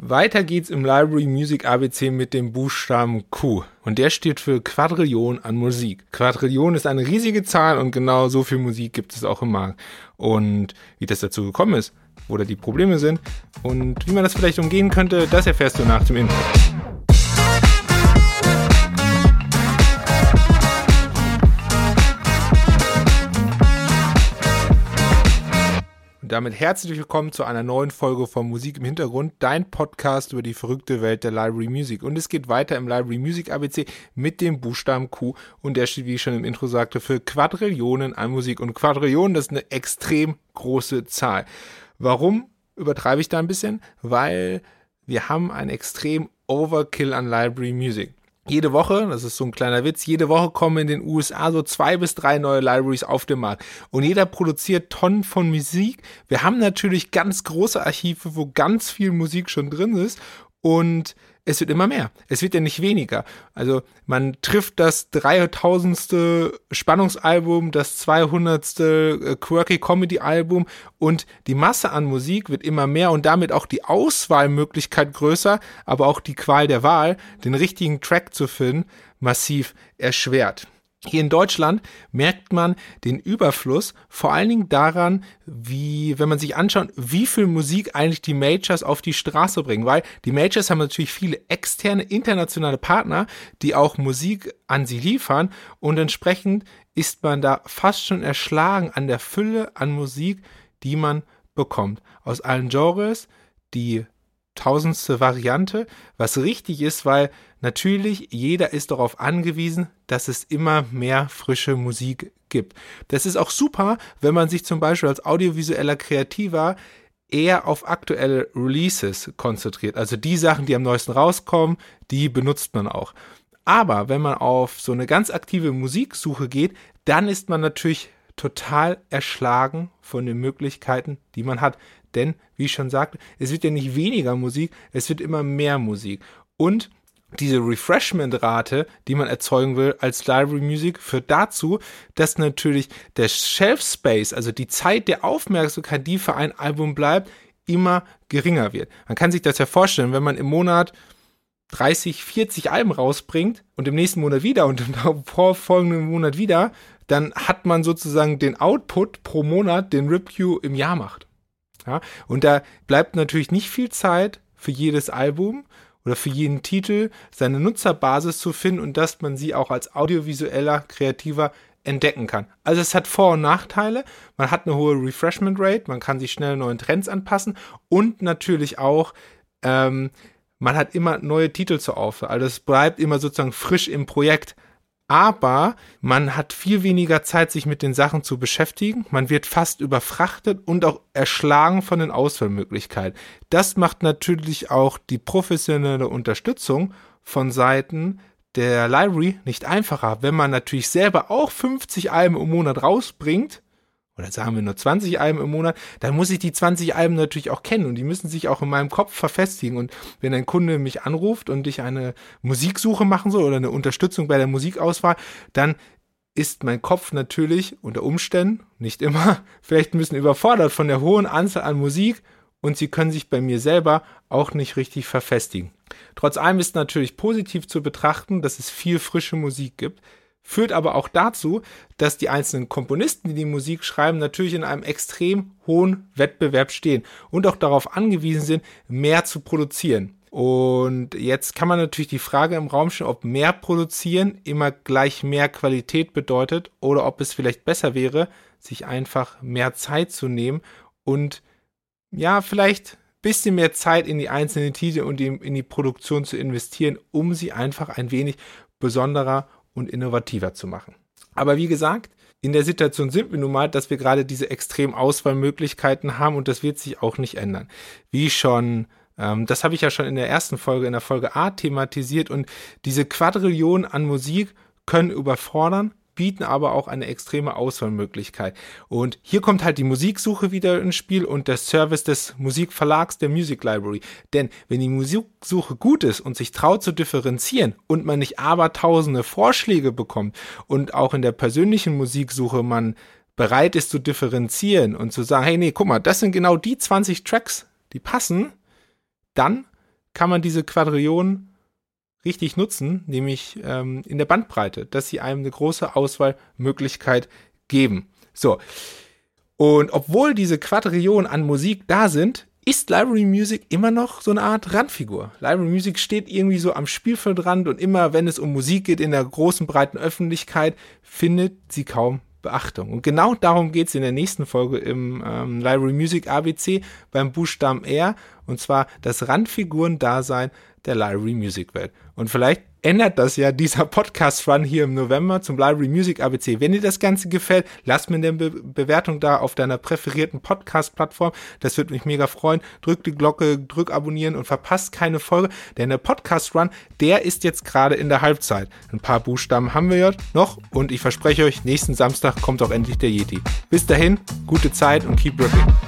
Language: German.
Weiter geht's im Library Music ABC mit dem Buchstaben Q. Und der steht für Quadrillion an Musik. Quadrillion ist eine riesige Zahl und genau so viel Musik gibt es auch im Markt. Und wie das dazu gekommen ist, wo da die Probleme sind und wie man das vielleicht umgehen könnte, das erfährst du nach dem Intro. Und damit herzlich willkommen zu einer neuen Folge von Musik im Hintergrund, dein Podcast über die verrückte Welt der Library Music. Und es geht weiter im Library Music ABC mit dem Buchstaben Q und der steht, wie ich schon im Intro sagte, für Quadrillionen an Musik. Und Quadrillionen, das ist eine extrem große Zahl. Warum übertreibe ich da ein bisschen? Weil wir haben ein extrem Overkill an Library Music jede Woche, das ist so ein kleiner Witz, jede Woche kommen in den USA so zwei bis drei neue Libraries auf den Markt. Und jeder produziert Tonnen von Musik. Wir haben natürlich ganz große Archive, wo ganz viel Musik schon drin ist. Und es wird immer mehr. Es wird ja nicht weniger. Also man trifft das 3000. Spannungsalbum, das 200. Äh, Quirky Comedy Album und die Masse an Musik wird immer mehr und damit auch die Auswahlmöglichkeit größer, aber auch die Qual der Wahl, den richtigen Track zu finden, massiv erschwert. Hier in Deutschland merkt man den Überfluss vor allen Dingen daran, wie, wenn man sich anschaut, wie viel Musik eigentlich die Majors auf die Straße bringen, weil die Majors haben natürlich viele externe, internationale Partner, die auch Musik an sie liefern und entsprechend ist man da fast schon erschlagen an der Fülle an Musik, die man bekommt. Aus allen Genres, die tausendste Variante, was richtig ist, weil natürlich jeder ist darauf angewiesen, dass es immer mehr frische Musik gibt. Das ist auch super, wenn man sich zum Beispiel als audiovisueller Kreativer eher auf aktuelle Releases konzentriert. Also die Sachen, die am neuesten rauskommen, die benutzt man auch. Aber wenn man auf so eine ganz aktive Musiksuche geht, dann ist man natürlich total erschlagen von den Möglichkeiten, die man hat. Denn, wie ich schon sagte, es wird ja nicht weniger Musik, es wird immer mehr Musik. Und diese Refreshment-Rate, die man erzeugen will als Library Music, führt dazu, dass natürlich der Shelf Space, also die Zeit der Aufmerksamkeit, die für ein Album bleibt, immer geringer wird. Man kann sich das ja vorstellen, wenn man im Monat 30, 40 Alben rausbringt und im nächsten Monat wieder und im vorfolgenden Monat wieder, dann hat man sozusagen den Output pro Monat, den Review im Jahr macht. Ja, und da bleibt natürlich nicht viel Zeit für jedes Album oder für jeden Titel seine Nutzerbasis zu finden und dass man sie auch als audiovisueller, kreativer entdecken kann. Also es hat Vor- und Nachteile. Man hat eine hohe Refreshment Rate, man kann sich schnell neuen Trends anpassen und natürlich auch ähm, man hat immer neue Titel zur Auswahl. Also es bleibt immer sozusagen frisch im Projekt aber man hat viel weniger Zeit, sich mit den Sachen zu beschäftigen. Man wird fast überfrachtet und auch erschlagen von den Auswahlmöglichkeiten. Das macht natürlich auch die professionelle Unterstützung von Seiten der Library nicht einfacher. Wenn man natürlich selber auch 50 Alben im Monat rausbringt, oder sagen wir nur 20 Alben im Monat, dann muss ich die 20 Alben natürlich auch kennen und die müssen sich auch in meinem Kopf verfestigen. Und wenn ein Kunde mich anruft und ich eine Musiksuche machen soll oder eine Unterstützung bei der Musikauswahl, dann ist mein Kopf natürlich unter Umständen, nicht immer, vielleicht ein bisschen überfordert von der hohen Anzahl an Musik und sie können sich bei mir selber auch nicht richtig verfestigen. Trotz allem ist natürlich positiv zu betrachten, dass es viel frische Musik gibt führt aber auch dazu, dass die einzelnen Komponisten, die die Musik schreiben, natürlich in einem extrem hohen Wettbewerb stehen und auch darauf angewiesen sind, mehr zu produzieren. Und jetzt kann man natürlich die Frage im Raum stellen, ob mehr produzieren immer gleich mehr Qualität bedeutet oder ob es vielleicht besser wäre, sich einfach mehr Zeit zu nehmen und ja, vielleicht ein bisschen mehr Zeit in die einzelnen Titel und in die Produktion zu investieren, um sie einfach ein wenig besonderer und innovativer zu machen. Aber wie gesagt, in der Situation sind wir nun mal, dass wir gerade diese extremen Auswahlmöglichkeiten haben und das wird sich auch nicht ändern. Wie schon, ähm, das habe ich ja schon in der ersten Folge, in der Folge A thematisiert und diese Quadrillionen an Musik können überfordern, bieten aber auch eine extreme Auswahlmöglichkeit. Und hier kommt halt die Musiksuche wieder ins Spiel und der Service des Musikverlags der Music Library. Denn wenn die Musiksuche gut ist und sich traut zu differenzieren und man nicht abertausende Vorschläge bekommt und auch in der persönlichen Musiksuche man bereit ist zu differenzieren und zu sagen, hey, nee, guck mal, das sind genau die 20 Tracks, die passen, dann kann man diese Quadrillionen richtig nutzen, nämlich ähm, in der Bandbreite, dass sie einem eine große Auswahlmöglichkeit geben. So. Und obwohl diese Quadrillionen an Musik da sind, ist Library Music immer noch so eine Art Randfigur. Library Music steht irgendwie so am Spielfeldrand und immer, wenn es um Musik geht in der großen, breiten Öffentlichkeit, findet sie kaum Beachtung. Und genau darum geht es in der nächsten Folge im ähm, Library Music ABC beim Buchstaben R, und zwar das Randfiguren-Dasein der Library Music Welt. Und vielleicht ändert das ja dieser Podcast-Run hier im November zum Library Music ABC. Wenn dir das Ganze gefällt, lass mir eine Be Bewertung da auf deiner präferierten Podcast-Plattform. Das würde mich mega freuen. Drück die Glocke, drück abonnieren und verpasst keine Folge, denn der Podcast-Run, der ist jetzt gerade in der Halbzeit. Ein paar Buchstaben haben wir ja noch und ich verspreche euch, nächsten Samstag kommt auch endlich der Yeti. Bis dahin, gute Zeit und keep ripping.